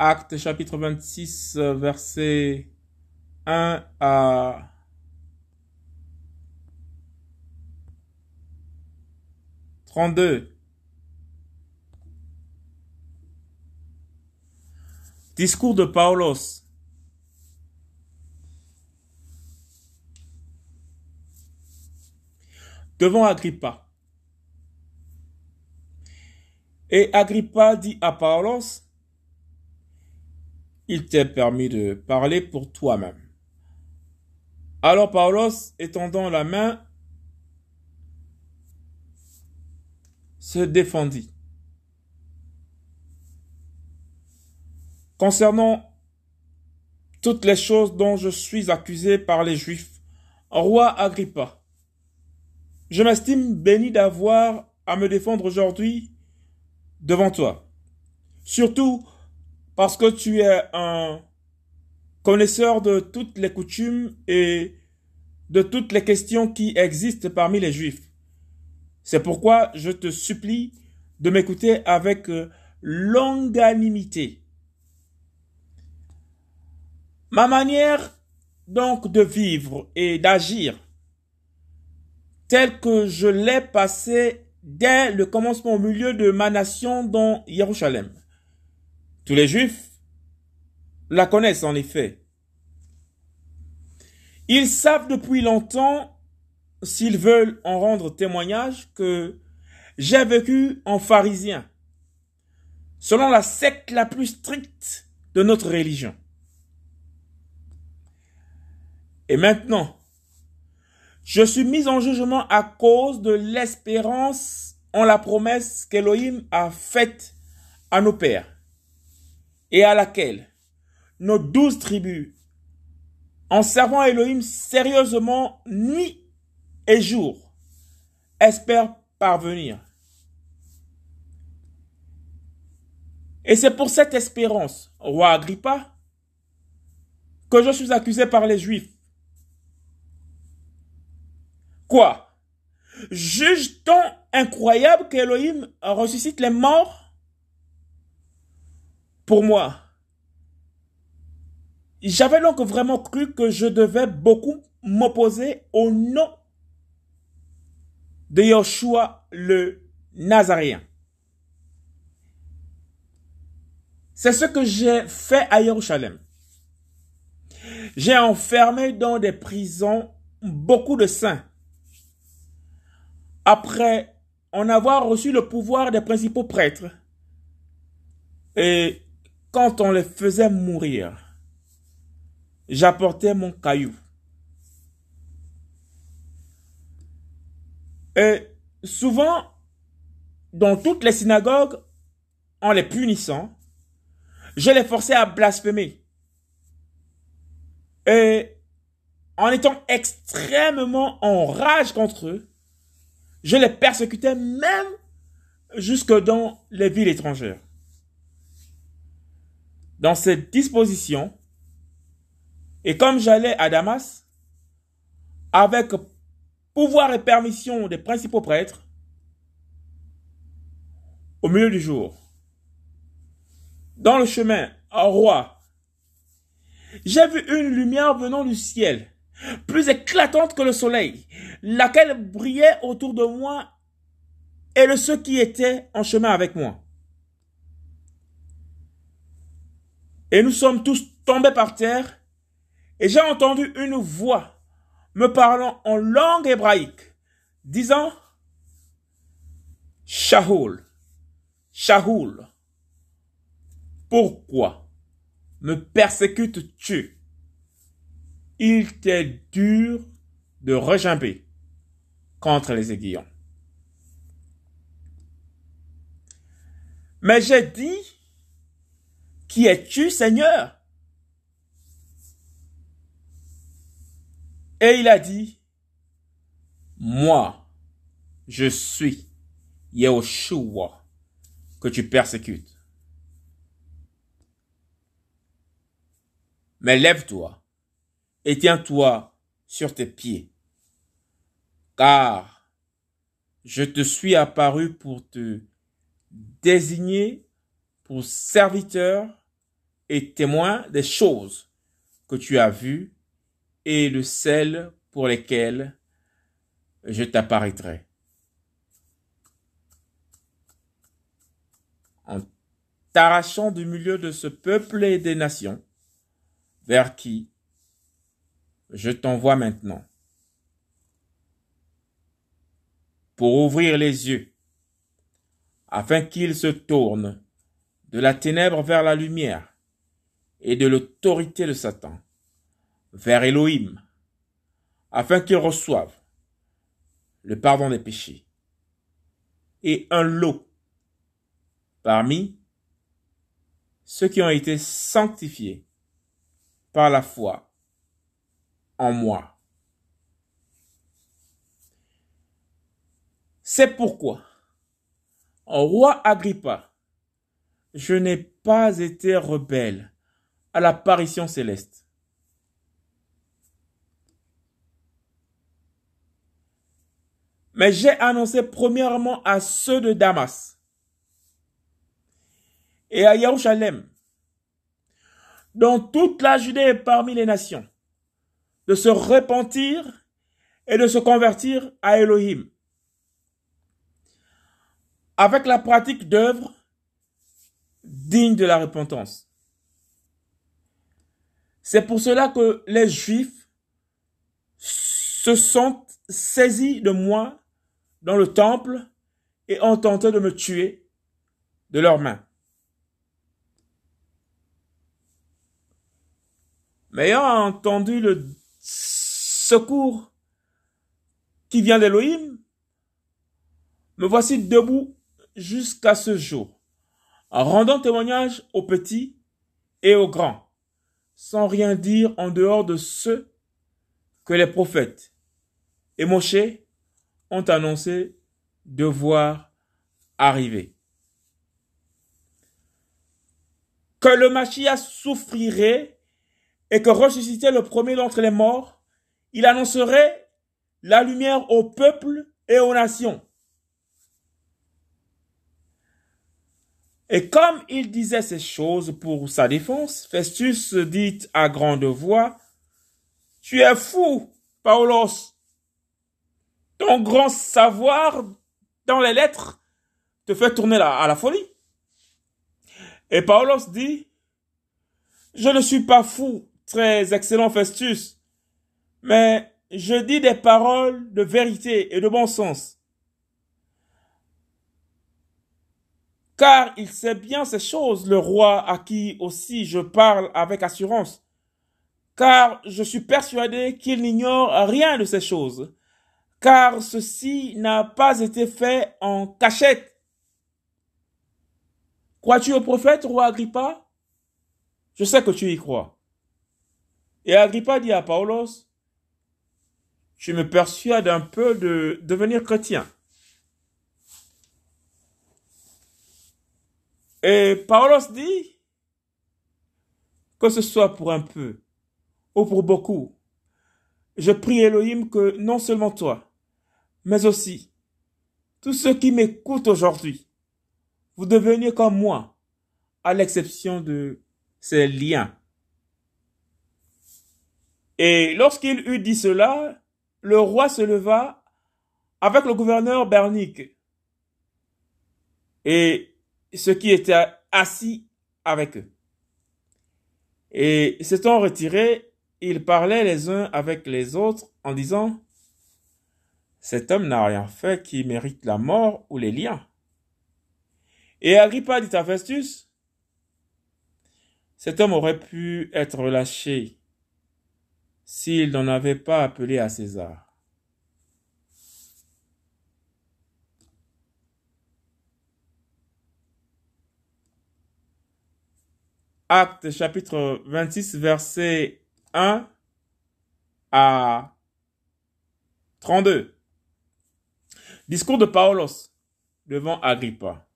Acte chapitre 26, verset 1 à 32. Discours de Paulos. Devant Agrippa. Et Agrippa dit à Paulos, il t'est permis de parler pour toi-même. Alors Paulos, étendant la main, se défendit. Concernant toutes les choses dont je suis accusé par les Juifs, roi Agrippa, je m'estime béni d'avoir à me défendre aujourd'hui devant toi. Surtout parce que tu es un connaisseur de toutes les coutumes et de toutes les questions qui existent parmi les Juifs. C'est pourquoi je te supplie de m'écouter avec euh, longanimité. Ma manière donc de vivre et d'agir, telle que je l'ai passée dès le commencement au milieu de ma nation dans Jérusalem. Tous les Juifs la connaissent en effet. Ils savent depuis longtemps, s'ils veulent en rendre témoignage, que j'ai vécu en pharisien, selon la secte la plus stricte de notre religion. Et maintenant, je suis mis en jugement à cause de l'espérance en la promesse qu'Élohim a faite à nos pères et à laquelle nos douze tribus, en servant Elohim sérieusement nuit et jour, espèrent parvenir. Et c'est pour cette espérance, roi Agrippa, que je suis accusé par les Juifs. Quoi? Juge-t-on incroyable qu'Elohim ressuscite les morts? Pour moi, j'avais donc vraiment cru que je devais beaucoup m'opposer au nom de Yoshua le Nazaréen. C'est ce que j'ai fait à Jérusalem. J'ai enfermé dans des prisons beaucoup de saints. Après en avoir reçu le pouvoir des principaux prêtres. Et quand on les faisait mourir, j'apportais mon caillou. Et souvent, dans toutes les synagogues, en les punissant, je les forçais à blasphémer. Et en étant extrêmement en rage contre eux, je les persécutais même jusque dans les villes étrangères. Dans cette disposition, et comme j'allais à Damas, avec pouvoir et permission des principaux prêtres, au milieu du jour, dans le chemin, un roi, j'ai vu une lumière venant du ciel, plus éclatante que le soleil, laquelle brillait autour de moi et de ceux qui étaient en chemin avec moi. Et nous sommes tous tombés par terre et j'ai entendu une voix me parlant en langue hébraïque, disant, Shahoul, Shahoul, pourquoi me persécutes-tu? Il t'est dur de regimber contre les aiguillons. Mais j'ai dit, qui es-tu, Seigneur? Et il a dit, moi, je suis Yehoshua que tu persécutes. Mais lève-toi et tiens-toi sur tes pieds, car je te suis apparu pour te désigner pour serviteur et témoin des choses que tu as vues et de celles pour lesquelles je t'apparaîtrai. En t'arrachant du milieu de ce peuple et des nations, vers qui je t'envoie maintenant, pour ouvrir les yeux, afin qu'ils se tournent de la ténèbre vers la lumière et de l'autorité de Satan vers Elohim, afin qu'ils reçoivent le pardon des péchés et un lot parmi ceux qui ont été sanctifiés par la foi en moi. C'est pourquoi, roi Agrippa, je n'ai pas été rebelle à l'apparition céleste. Mais j'ai annoncé premièrement à ceux de Damas et à Jérusalem, dans toute la Judée et parmi les nations, de se repentir et de se convertir à Elohim, avec la pratique d'œuvres dignes de la repentance. C'est pour cela que les Juifs se sont saisis de moi dans le temple et ont tenté de me tuer de leurs mains. Mais ayant entendu le secours qui vient d'Élohim, me voici debout jusqu'à ce jour, en rendant témoignage aux petits et aux grands, sans rien dire en dehors de ce que les prophètes et Moshe ont annoncé devoir arriver. Que le Mashiach souffrirait et que ressuscitait le premier d'entre les morts, il annoncerait la lumière au peuple et aux nations. Et comme il disait ces choses pour sa défense, Festus dit à grande voix, Tu es fou, Paulos. Ton grand savoir dans les lettres te fait tourner à la folie. Et Paulos dit, Je ne suis pas fou, très excellent Festus, mais je dis des paroles de vérité et de bon sens. Car il sait bien ces choses, le roi à qui aussi je parle avec assurance, car je suis persuadé qu'il n'ignore rien de ces choses, car ceci n'a pas été fait en cachette. Crois-tu au prophète, roi Agrippa? Je sais que tu y crois. Et Agrippa dit à Paulos, tu me persuades un peu de devenir chrétien. Et Paulos dit que ce soit pour un peu ou pour beaucoup. Je prie Elohim que non seulement toi, mais aussi tous ceux qui m'écoutent aujourd'hui, vous deveniez comme moi, à l'exception de ces liens. Et lorsqu'il eut dit cela, le roi se leva avec le gouverneur Bernique. Et ceux qui étaient assis avec eux. Et s'étant retirés, ils parlaient les uns avec les autres en disant, cet homme n'a rien fait qui mérite la mort ou les liens. Et Agrippa dit à Festus, cet homme aurait pu être relâché s'il n'en avait pas appelé à César. Acte chapitre 26 verset 1 à 32. Discours de Paulos devant Agrippa.